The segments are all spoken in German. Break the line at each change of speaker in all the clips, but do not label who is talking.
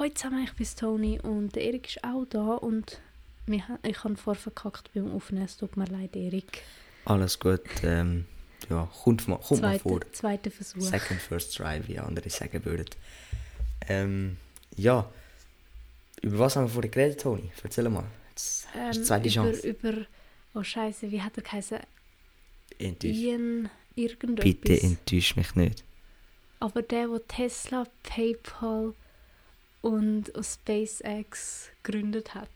Heute zusammen, ich bin Toni und der Erik ist auch da und wir, ich habe vorher verkackt beim Aufnehmen, es tut mir leid, Erik.
Alles gut, ähm, ja, kommt mal, kommt
Zweite,
mal vor.
Zweiter Versuch.
Second First Try, wie andere sagen würden. Ähm, ja, über was haben wir vorhin geredet, Toni? Erzähl mal. Jetzt hast du die zweite
über,
Chance.
über, oh Scheiße, wie hat er geheißen?
Enttäuscht.
Ian irgendetwas.
Bitte enttäusch mich nicht.
Aber der, der Tesla, PayPal und SpaceX gegründet hat.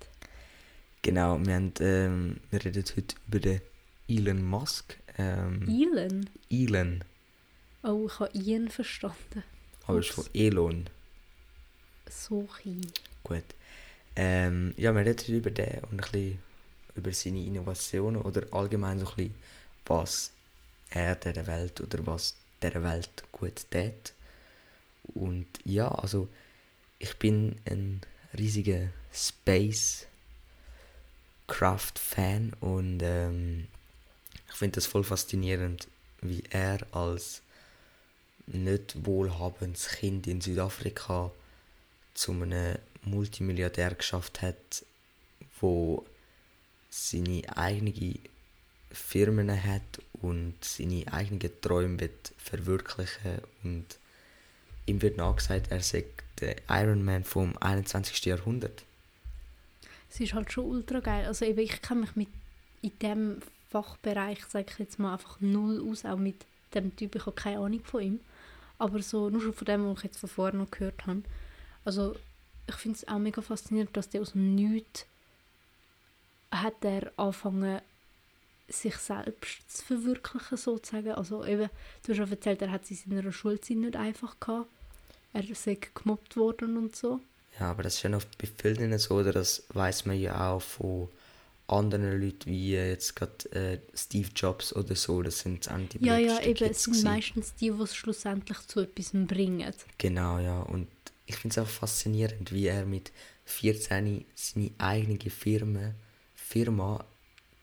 Genau, wir, haben, ähm, wir reden heute über den Elon Musk. Ähm,
Elon?
Elon,
Oh, ich habe Ian verstanden.
aber es ist von Elon.
So klein.
Gut. Ähm, ja, wir reden über den und ein bisschen über seine Innovationen oder allgemein so ein bisschen, was er der Welt oder was der Welt gut tät. Und ja, also ich bin ein riesiger Space Craft Fan und ähm, ich finde das voll faszinierend, wie er als nicht wohlhabendes Kind in Südafrika zu einem Multimilliardär geschafft hat, wo seine eigene Firmen hat und seine eigenen Träume wird verwirklichen und ihm wird nachgesagt, er sei der Iron Man vom 21. Jahrhundert.
Es ist halt schon ultra geil. Also eben, ich kenne mich mit in dem Fachbereich, sage ich jetzt mal, einfach null aus, auch mit dem Typ, ich habe keine Ahnung von ihm. Aber so, nur schon von dem, was ich jetzt von vorher noch gehört habe. Also, ich finde es auch mega faszinierend, dass der aus dem Nichts hat er angefangen, sich selbst zu verwirklichen, sozusagen. Also eben, du hast ja erzählt, er hat es in seiner Schulzeit nicht einfach gehabt. Er ist gemobbt worden und so.
Ja, aber das ist ja noch bei vielen so, oder das weiß man ja auch von anderen Leuten, wie jetzt gerade äh, Steve Jobs oder so, das sind die
Ja, ja, eben, es sind meistens die, die es schlussendlich zu etwas bringen.
Genau, ja. Und ich finde es auch faszinierend, wie er mit 14 seine eigene Firma, Firma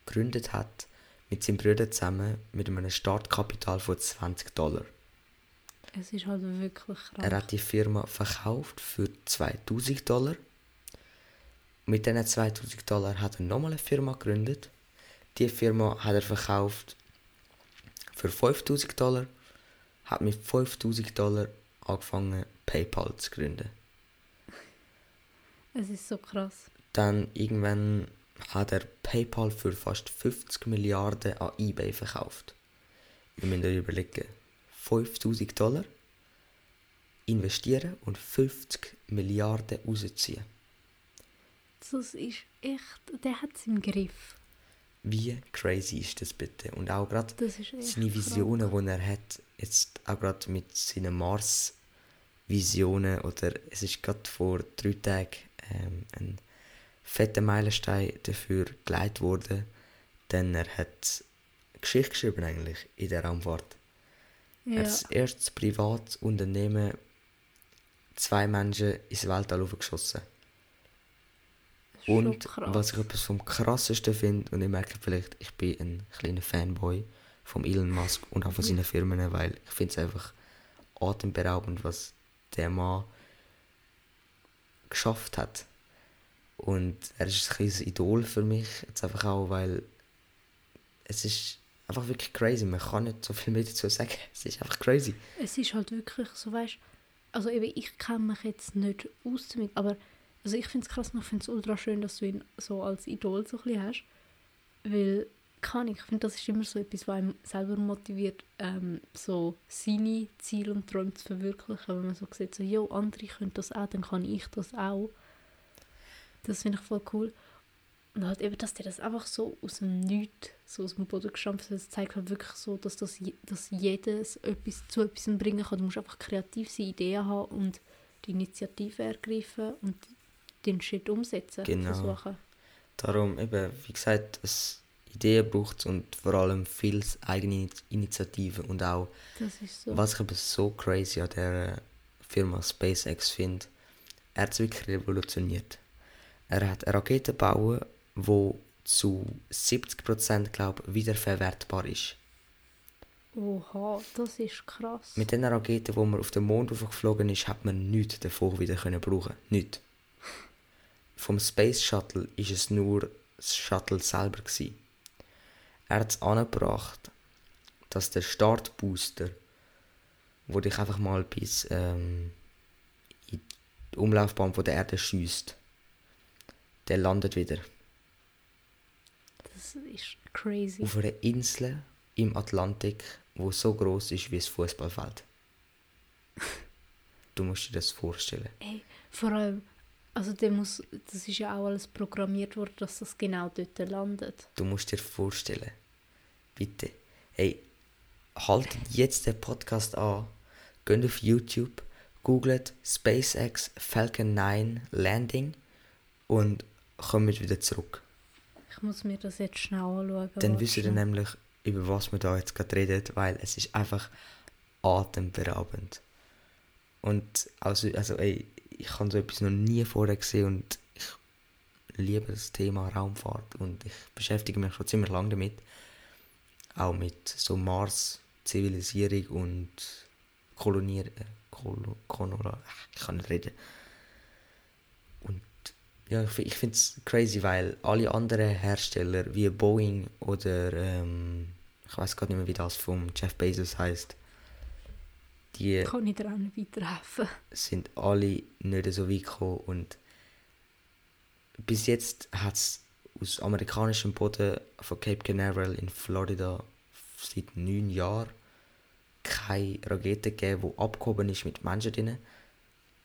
gegründet hat, mit seinem Bruder zusammen, mit einem Startkapital von 20 Dollar.
Es ist halt wirklich krass.
Er hat die Firma verkauft für 2000 Dollar. Mit diesen 2000 Dollar hat er nochmal eine Firma gegründet. Die Firma hat er verkauft für 5000 Dollar. Hat mit 5000 Dollar angefangen, PayPal zu gründen.
Es ist so krass.
Dann irgendwann hat er PayPal für fast 50 Milliarden an eBay verkauft. Wir müssen überlegen, 5000 Dollar investieren und 50 Milliarden rausziehen.
Das ist echt, der hat es im Griff.
Wie crazy ist das bitte? Und auch gerade seine Visionen, die er hat, jetzt auch gerade mit seinen Mars-Visionen, oder es ist gerade vor drei Tagen ähm, ein fetter Meilenstein dafür geleitet worden, denn er hat Geschichte geschrieben eigentlich in der Raumfahrt.
Ja.
hat das erste Privatunternehmen zwei Menschen ins Weltall geschossen.
das ist schon
Und was ich etwas vom krassesten finde, und ich merke vielleicht, ich bin ein kleiner Fanboy von Elon Musk und auch von seinen Firmen, weil ich finde es einfach atemberaubend, was der Mann geschafft hat. Und er ist ein kleines Idol für mich, jetzt einfach auch, weil es ist einfach wirklich crazy. Man kann nicht so viel mehr dazu sagen. Es ist einfach crazy.
Es ist halt wirklich so, weißt also eben, ich kenne mich jetzt nicht aus damit, aber also ich finde es krass ich finde es ultra schön, dass du ihn so als Idol so ein hast, weil, kann ich, ich finde, das ist immer so etwas, was einem selber motiviert, ähm, so seine Ziele und Träume zu verwirklichen, wenn man so sieht, so, jo, andere können das auch, dann kann ich das auch. Das finde ich voll cool. Und halt eben, dass der das einfach so aus dem Nichts, so aus dem Boden gestampft hat, das zeigt halt wirklich so, dass, das, dass jedes etwas zu etwas bringen kann. Du musst einfach kreativ sein, Ideen haben und die Initiative ergreifen und den Shit umsetzen.
Genau.
Versuchen.
Darum eben, wie gesagt, es Ideen braucht und vor allem viel eigene Initiative und auch
so.
Was ich aber so crazy an der Firma SpaceX finde, er hat es wirklich revolutioniert. Er hat eine Rakete gebaut, die zu 70% glaube wiederverwertbar ist.
Oha, das ist krass.
Mit den Raketen, wo man auf den Mond geflogen ist, hat man nichts davon wieder können brauchen. Nichts. Vom Space Shuttle ist es nur das Shuttle selber gewesen. Er hat es angebracht, dass der Startbooster, wo dich einfach mal bis ähm, in die Umlaufbahn von der Erde schießt, der landet wieder
Das ist crazy.
auf einer Insel im Atlantik, wo so groß ist wie das Fußballfeld. Du musst dir das vorstellen.
Ey, vor allem, also der muss, das ist ja auch alles programmiert worden, dass das genau dort landet.
Du musst dir vorstellen. Bitte. Hey, haltet jetzt den Podcast an, geht auf YouTube, googelt SpaceX Falcon 9 Landing und kommt wieder zurück.
Ich muss mir das jetzt schnell anschauen.
Dann wisst ihr nämlich, über was wir da jetzt gerade reden, weil es ist einfach atemberaubend. Und also, also ey, ich habe so etwas noch nie vorher gesehen und ich liebe das Thema Raumfahrt und ich beschäftige mich schon ziemlich lange damit. Auch mit so Mars-Zivilisierung und Kolonier... Äh, Kolo, Konola, ich kann nicht reden. Ja, ich, fi- ich finde es crazy, weil alle anderen Hersteller wie Boeing oder ähm, ich weiß gar nicht mehr, wie das vom Jeff Bezos heißt, die
Kann ich dir auch nicht weiterhelfen.
sind alle nicht so weit gekommen und bis jetzt hat es aus amerikanischem Boden von Cape Canaveral in Florida seit neun Jahren keine Rakete gegeben, die abgehoben ist mit Menschen drin.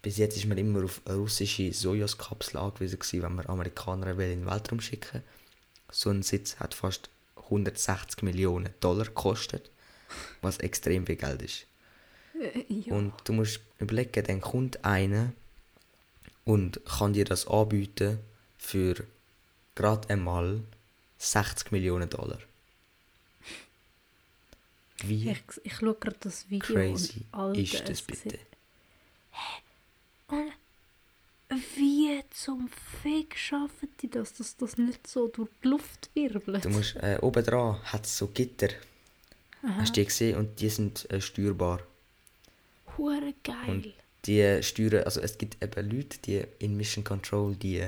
Bis jetzt ist man immer auf russische Sojus-Kapsel angewiesen gewesen, wenn man Amerikaner will in den Weltraum schicken So ein Sitz hat fast 160 Millionen Dollar gekostet, was extrem viel Geld ist.
Äh, ja.
Und du musst überlegen, dann kommt einer und kann dir das anbieten für gerade einmal 60 Millionen Dollar. Wie
ich, ich schaue gerade das Video
crazy
und Alter,
ist das bitte?
Und wie zum Fick schaffen die das, dass das nicht so durch die Luft wirbelt?
Du musst, äh, oben dran hat es so Gitter,
Aha.
hast du die gesehen, und die sind äh, steuerbar.
Hure geil.
Und die steuern, also es gibt eben Leute, die in Mission Control, die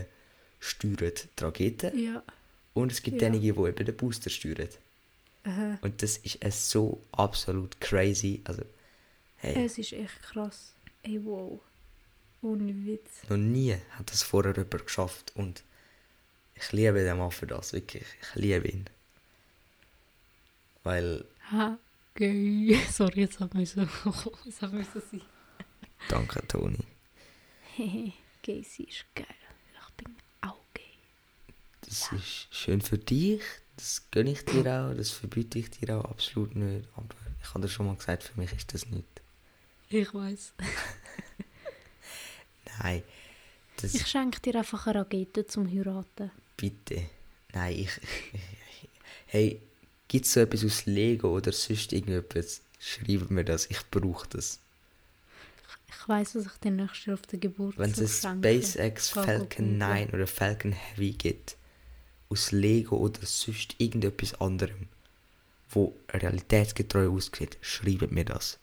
steuern die Raketen.
ja.
Und es gibt
Ja.
einige, die eben den Booster steuern.
Aha.
Und das ist äh, so absolut crazy. Also, hey,
Es ist echt krass. Ey, wow. Ohne Witz.
noch nie hat das vorher jemand geschafft. Und ich liebe den Mann für das, wirklich. Ich liebe ihn. Weil,
Ha, geil. Sorry, jetzt hat müssen, es hat müssen sein.
danke Toni.
Hehe, gay, sie ist geil. Ich bin auch gay.
Das ist schön für dich. Das gönne ich dir auch. Das verbiete ich dir auch absolut nicht. Aber ich habe dir schon mal gesagt, für mich ist das nicht.
Ich weiß.
Nein, das
Ich schenke dir einfach eine Rakete zum Heiraten.
bitte. Nein, ich. hey, gibt es so etwas aus Lego oder sonst irgendetwas? Schreibt mir das, ich brauche das.
Ich weiß, was ich dir nächstes Jahr auf der Geburtstag
Wenn es ein. SpaceX Falcon
googeln.
9 oder Falcon Heavy gibt, aus Lego oder sonst irgendetwas anderem, wo realitätsgetreu aussieht, schreibt mir das.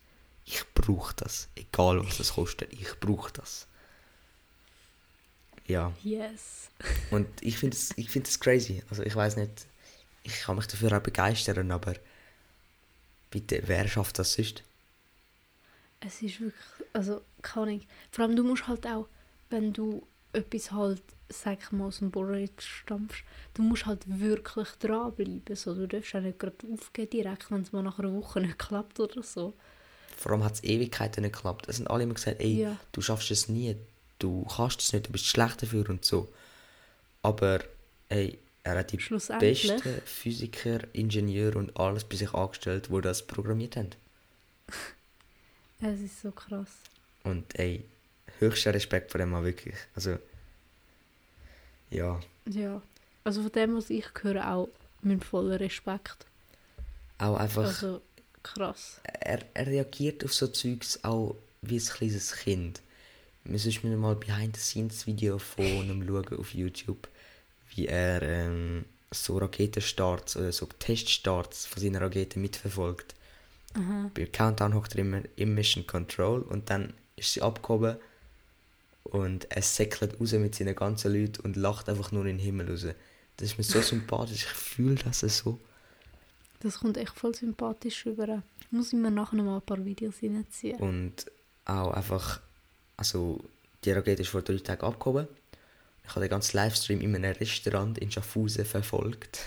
Ich brauche das. Egal was das kostet, ich brauche das. Ja,
Yes.
und ich finde es ich find es crazy. Also ich weiß nicht, ich kann mich dafür auch begeistern, aber bitte, wer schafft das sonst?
Es ist wirklich, also kann ich. Vor allem du musst halt auch, wenn du etwas halt, sag ich mal, aus dem Boden stampfst, du musst halt wirklich dranbleiben. So. Du darfst auch nicht gerade aufgeben direkt, wenn es mal nach einer Woche nicht klappt oder so.
Vor allem hat es Ewigkeiten nicht geklappt. Es sind alle immer gesagt, ey,
Ja.
du schaffst es nie, du kannst es nicht, du bist schlecht dafür und so. Aber ey, er hat die besten Physiker, Ingenieure und alles bei sich angestellt, die das programmiert haben.
Es ist so krass.
Und ey, höchster Respekt vor dem mal wirklich. Also, ja,
Ja. Also von dem, was ich höre, auch mit voller Respekt.
auch einfach,
Also krass.
er, er reagiert auf so Zeugs auch wie ein kleines Kind. Sollte mir mal Behind-the-Scenes-Video von ihm schauen auf YouTube, wie er ähm, so Raketenstarts oder so Teststarts von seiner Rakete mitverfolgt.
Aha.
Bei Countdown hockt er immer im Mission Control und dann ist sie abgehoben und er säckelt raus mit seinen ganzen Leuten und lacht einfach nur in den Himmel raus. Das ist mir so sympathisch, ich fühle das so.
Das kommt echt voll sympathisch rüber. Muss ich mir nachher noch mal ein paar Videos reinziehen.
Und auch einfach, also die Rakete ist vor drei Tagen abgehoben. Ich habe den ganzen Livestream in einem Restaurant in Schaffhausen verfolgt.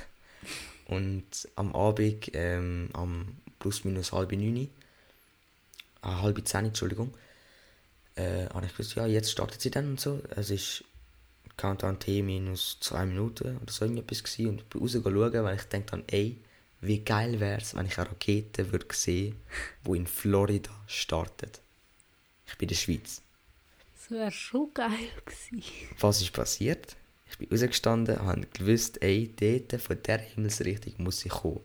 Und am Abend, ähm, am plus minus halb neun, ah, halb zehn, Entschuldigung, äh, habe ich gesagt, ja, jetzt startet sie dann und so. Es ist Countdown T minus zwei Minuten oder so irgendetwas gewesen. Und ich bin rausgeschaut, weil ich dachte dann, ey, wie geil wäre es, wenn ich eine Rakete würde sehen die in Florida startet. Ich bin in der Schweiz.
Das wäre schon geil gewesen.
Was ist passiert? Ich bin rausgestanden, habe gewusst, ey, dort, von der Himmelsrichtung muss ich kommen.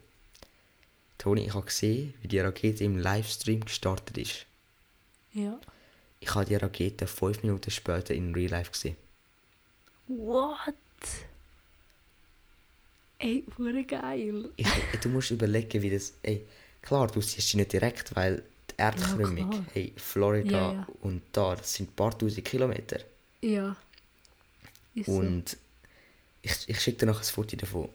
Toni, ich habe gesehen, wie die Rakete im Livestream gestartet ist.
Ja.
Ich habe die Rakete fünf Minuten später in Real Life gesehen.
What? Ey, hure geil.
Ich, du musst überlegen, wie das. Ey, klar, du siehst sie nicht direkt, weil die Erdkrümmung,
klar.
hey, Florida
Ja, ja.
und da, das sind ein paar tausend Kilometer.
Ja. Ist so.
Und ich, ich schicke dir noch ein Foto davon.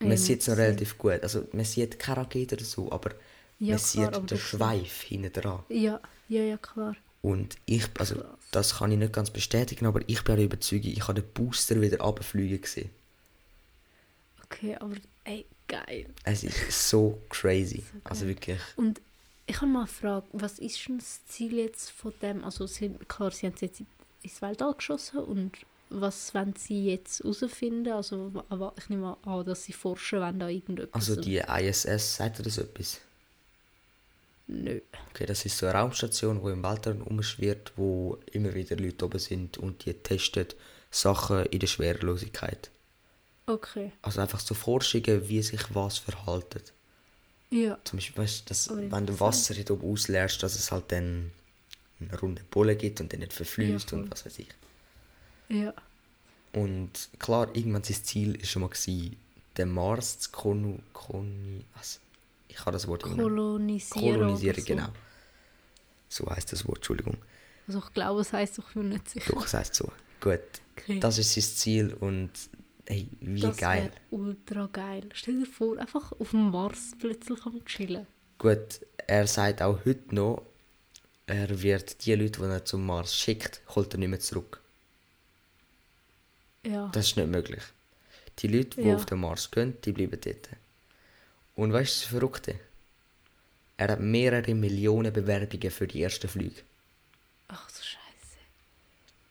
Ja,
Man sieht es noch relativ gut. Also man sieht keine Rakete oder so, aber
Ja,
man
klar,
sieht den Schweif hinten dran.
Ja, ja, ja, klar.
Und ich, also
Krass.
das kann ich nicht ganz bestätigen, aber ich bin auch überzeugt, ich habe den Booster wieder runterfliegen gesehen.
Okay, aber ey, geil.
Es ist so crazy.
So
also wirklich.
Und ich habe mal eine Frage, was ist denn das Ziel jetzt von dem? Also sie, klar, sie haben es jetzt ins Weltall geschossen und was wollen sie jetzt herausfinden? Also ich nehme an, dass sie forschen wollen da irgendetwas.
Also die ISS, sagt ihr das etwas?
Nö.
Okay, das ist so eine Raumstation, die im Weltraum umschwirrt, wo immer wieder Leute oben sind und die testen Sachen in der Schwerelosigkeit.
Okay.
Also einfach so Forschungen, wie sich was verhaltet.
Ja.
Zum Beispiel, weißt, dass,
Aber
wenn du. Wasser hier oben ausleerst, dass es halt dann eine runde Bulle gibt und dann nicht verfließt
Ja,
und was weiß ich.
Ja.
Und klar, irgendwann sein Ziel ist schon mal gewesen, den Mars zu konu, koni, was? Ich habe das Wort
Kolonisieren.
kolonisieren,
so.
genau. So heißt das Wort, Entschuldigung.
Also ich glaube, es heisst, ich bin nicht sicher.
Doch, es heißt so. Gut,
Okay.
das ist sein Ziel und hey, wie
das
geil.
wäre ultra geil. Stell dir vor, einfach auf dem Mars plötzlich am chillen.
Gut, er sagt auch heute noch, er wird die Leute, die er zum Mars schickt, holt er nicht mehr zurück.
Ja.
Das ist nicht möglich. Die Leute, die
Ja.
auf den Mars gehen, die bleiben dort. Und weißt du das Verrückte? Er hat mehrere Millionen Bewerbungen für die ersten Flüge.
Ach so scheiße.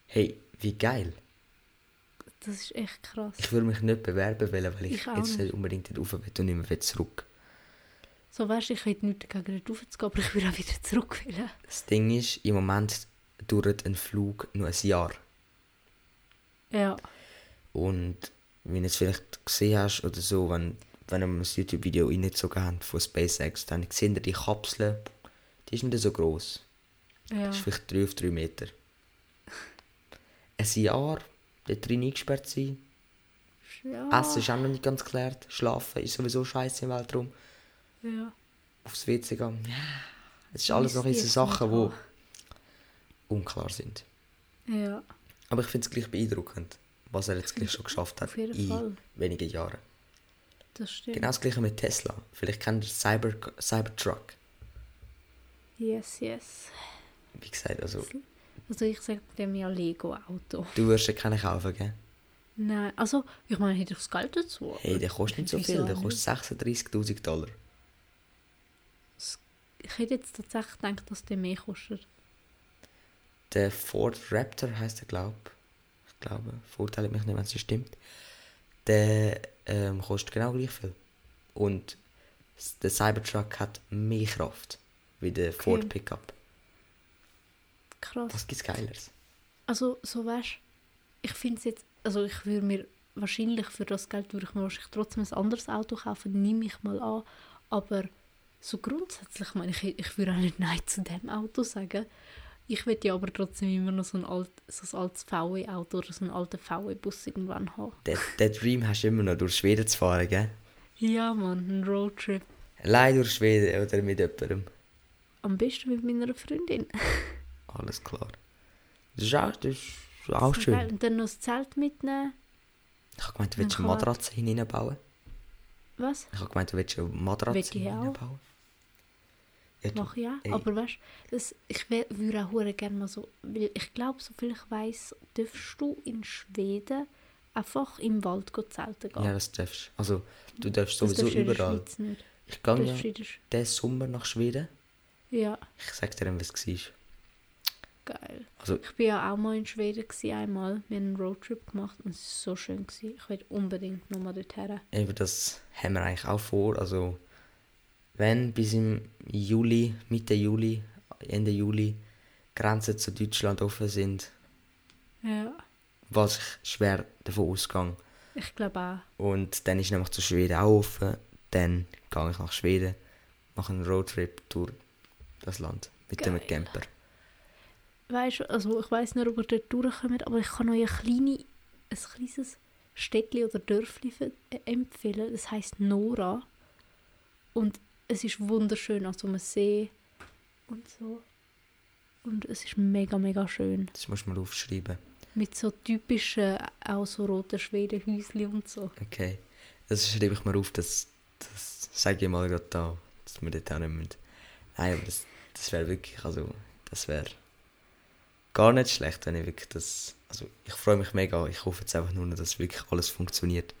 Hey, wie geil.
Das ist echt krass.
Ich würde mich nicht bewerben wollen, weil ich,
Ich
jetzt
nicht.
nicht unbedingt nicht rauf will und nicht mehr zurück.
So weißt du, ich hätte nichts dagegen dort raufzugehen, aber ich würde auch wieder zurück wollen.
Das Ding ist, im Moment dauert ein Flug nur ein Jahr.
Ja.
Und wenn du es vielleicht gesehen hast oder so, wenn, wenn wir das YouTube-Video reingezogen haben von SpaceX, dann sehen ihr die Kapsel, die ist nicht so groß.
Ja.
Das ist vielleicht 3 auf 3 Meter. Ein Jahr, dort drin eingesperrt sein.
ja.
Essen ist auch noch nicht ganz geklärt. Schlafen ist sowieso scheiße im Weltraum.
Ja.
Aufs WC gehen. Ja. Es ist alles noch diese Sachen, die unklar sind.
Ja.
Aber ich finde es gleich beeindruckend, was er jetzt gleich schon geschafft hat
Auf jeden
in
Fall.
wenigen Jahren.
Das stimmt.
Genau das gleiche mit Tesla. Vielleicht kennt ihr Cyber, Cybertruck.
Yes, yes.
Wie gesagt, also
Also ich sage dem ja Lego-Auto.
du wirst ja keinen kaufen, gell?
Nein, also ich meine, hätte ich das Geld dazu.
Hey, der kostet nicht so viel, der kostet 36'000 Dollar.
Ich hätte jetzt tatsächlich gedacht, dass der mehr kostet.
Der Ford Raptor heißt er, glaube ich. glaube, verurteile mich nicht, wenn es nicht stimmt. Der ähm, kostet genau gleich viel. Und der Cybertruck hat mehr Kraft wie der Ford Pickup.
Krass.
Was gibt's Geileres?
Also, so weißt ich finde es jetzt, also ich würde mir wahrscheinlich für das Geld würde ich mir wahrscheinlich trotzdem ein anderes Auto kaufen, nehme ich mal an. Aber so grundsätzlich meine ich, ich würde auch nicht Nein zu dem Auto sagen. Ich würde ja aber trotzdem immer noch so ein, alt, so ein altes VW-Auto oder so einen alten VW-Bus irgendwann haben.
Der Dream hast du immer noch durch Schweden zu fahren, gell?
Ja, Mann, ein Roadtrip.
Allein durch Schweden oder mit jemandem.
Am besten mit meiner Freundin.
Alles klar. Das ist auch, das ist auch schön.
geil. Und dann noch das Zelt mitnehmen.
Ich habe gemeint, du willst eine Matratze hineinbauen.
Was?
Ich habe gemeint, du willst eine Matratze
Will
hineinbauen. Ja,
Mache ich auch.
ey.
Aber weißt du, ich würde auch gerne mal so, weil ich glaube, so viel ich weiß, darfst du in Schweden einfach im Wald zelten gehen.
ja, das darfst du. Also, du darfst sowieso
darfst
überall. Ich gehe ja diesen Sommer nach Schweden.
Ja,
Ich sag dir was es war.
Geil.
Also,
Ich bin ja auch mal in Schweden gewesen, einmal. Wir haben einen Roadtrip gemacht und es war so schön. Gewesen. Ich will unbedingt nochmal dorthin.
eben das haben wir eigentlich auch vor. Also, wenn bis im Juli, Mitte Juli, Ende Juli, Grenzen zu Deutschland offen sind,
Ja,
was ich schwer davon ausgehe.
ich glaube auch.
Und dann ist nämlich zu Schweden auch offen. Dann gehe ich nach Schweden, mache einen Roadtrip durch das Land mit dem
Geil.
Camper.
Weißt du, also ich weiß nicht, ob ihr dort durchkommt, aber ich kann euch ein, kleine, ein kleines Städtchen oder Dörfli ver- äh, empfehlen. Das heißt Nora. Und es ist wunderschön, also man See und so. Und es ist mega, mega schön.
Das musst du mal aufschreiben.
Mit so typischen, auch so roten Schwedenhäuschen und so.
Okay. Das schreibe ich mir auf, das, das sage ich mal gerade da, dass wir dort auch nicht müssen. Nein, aber das, das wäre wirklich, also, das wäre gar nicht schlecht, wenn ich wirklich das, also, ich freue mich mega, ich hoffe jetzt einfach nur, noch, dass wirklich alles funktioniert.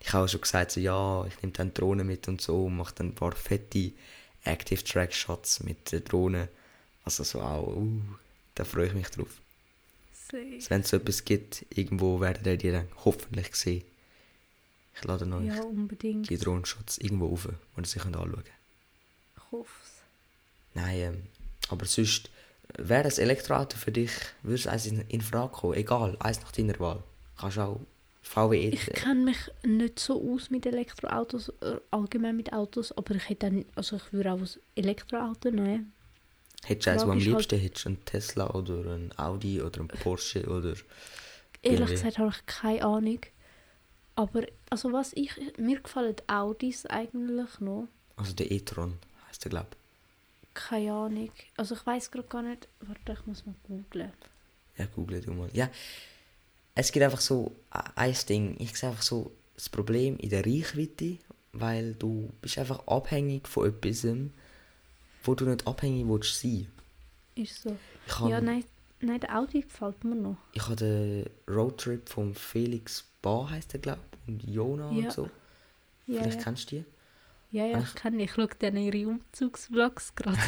Ich habe auch schon gesagt, so, ja, ich nehme dann Drohnen mit und so, und mache dann ein paar fette Active Track Shots mit der Drohne. Also so auch, uh, da freue ich mich drauf. Also, wenn es so etwas gibt, irgendwo werdet ihr die dann hoffentlich sehen. Ich lade euch
Ja, unbedingt.
die Drohnenshots irgendwo auf, wo ihr sie könnt anschauen könnt.
Ich hoffe es.
Nein, ähm, aber sonst, wäre ein Elektroauto für dich, würde es eins in, in Frage kommen? Egal, eins nach deiner Wahl. Kannst auch VW
Ich
E.
kenne mich nicht so aus mit Elektroautos, äh, allgemein mit Autos, aber ich hätte dann, also ich würde auch ein Elektroauto nehmen.
Hättest du eins, am
halt-
liebsten hättest? Ein Tesla oder ein Audi oder ein Porsche oder...
Ehrlich gesagt habe ich keine Ahnung. Aber, also was ich, mir gefallen die Audis eigentlich noch.
Also der e-tron heisst der, glaube
Keine Ahnung. Also ich weiß gerade gar nicht, warte, ich muss mal googlen.
Ja, google du mal. Ja, es gibt einfach so ein Ding. Ich sehe einfach so das Problem in der Reichweite, weil du bist einfach abhängig von etwas, wo du nicht abhängig willst sein.
Ist so.
Ich habe
Ja, nein, nein, der Audi gefällt mir noch.
ich habe den Roadtrip von Felix Ba, heißt der glaube und Jona
Ja.
und so.
Ja,
Vielleicht
ja,
kennst du die.
Ja, ja ich kenne. Ich schaue dann ihre Umzugsvlogs gerade.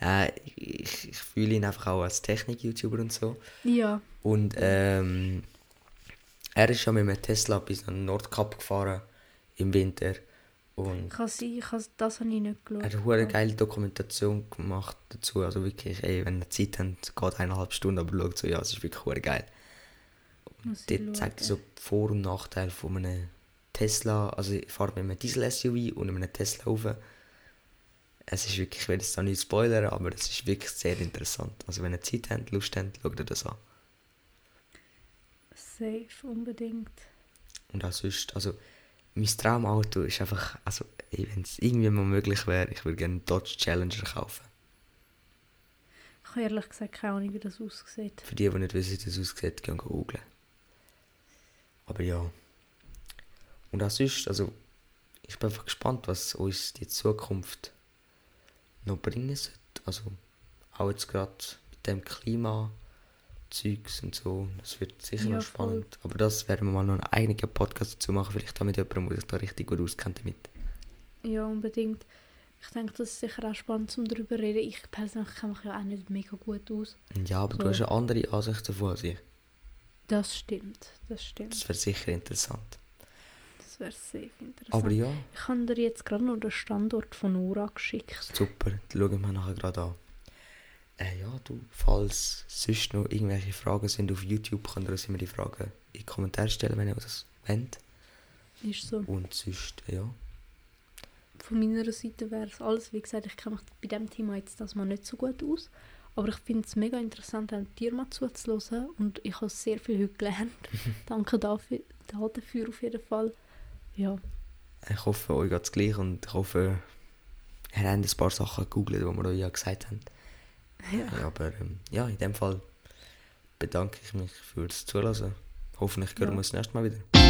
Äh, ich, ich fühle ihn einfach auch als Technik-YouTuber und so.
ja,
Und ähm, er ist ja mit einem Tesla bis nach Nordkap gefahren im Winter. Und
kann sein, ich habe, das habe ich nicht geschaut.
er hat eine geile Dokumentation gemacht dazu. Also wirklich, ey, wenn ihr Zeit habt, geht eineinhalb Stunden, aber schaut so, ja, es ist wirklich geil.
Muss ich
Dort zeigt er so Vor- und Nachteile von einem Tesla. Also ich fahre mit einem Diesel-SUV und einem Tesla rauf. Es ist wirklich, ich will jetzt da nicht spoilern, aber es ist wirklich sehr interessant. Also wenn ihr Zeit habt, Lust habt, schaut ihr das an.
Safe, unbedingt.
Und auch sonst, also mein Traumauto ist einfach, also wenn es irgendwie mal möglich wäre, ich würde gerne einen Dodge Challenger kaufen.
Ich habe ehrlich gesagt keine Ahnung, wie das aussieht.
Für die, die nicht wissen, wie das aussieht, gehen googeln. Aber ja. Und auch sonst, also ich bin einfach gespannt, was uns die Zukunft noch bringen sollte. Also auch jetzt gerade mit dem Klima. Zeugs und so. Das wird sicher
Ja,
noch
voll.
spannend. Aber das werden wir mal noch einen eigenen Podcast dazu machen. Vielleicht auch mit jemandem, der sich da richtig gut auskennt damit.
Ja, unbedingt. Ich denke, das ist sicher auch spannend, zum darüber zu reden. Ich persönlich kenne mich ja auch nicht mega gut aus.
Ja, aber du
So.
hast eine andere Ansicht davon als ich.
Das stimmt, das stimmt.
Das wäre sicher interessant.
Das wäre sehr interessant.
Aber ja,
Ich habe dir jetzt gerade noch den Standort von Nora geschickt.
super. Das schauen wir nachher gerade an. Äh, ja, du, falls sonst noch irgendwelche Fragen sind auf YouTube, könnt ihr uns immer die Fragen in die Kommentare stellen, wenn ihr das wollt.
Ist so.
Und sonst, ja.
Von meiner Seite wäre es alles. Wie gesagt, ich kenne mich bei diesem Thema jetzt das mal nicht so gut aus. Aber ich finde es mega interessant, auch dir mal zuzuhören. Und ich habe sehr viel heute gelernt. Danke dafür, dafür auf jeden Fall. Ja,
Ich hoffe, euch geht es gleich und ich hoffe, ihr habt ein paar Sachen gegoogelt, die wir euch ja gesagt haben. Ja. Aber ähm, ja, in dem Fall bedanke ich mich fürs Zuhören. Hoffentlich hören
Ja.
wir uns das nächste Mal wieder.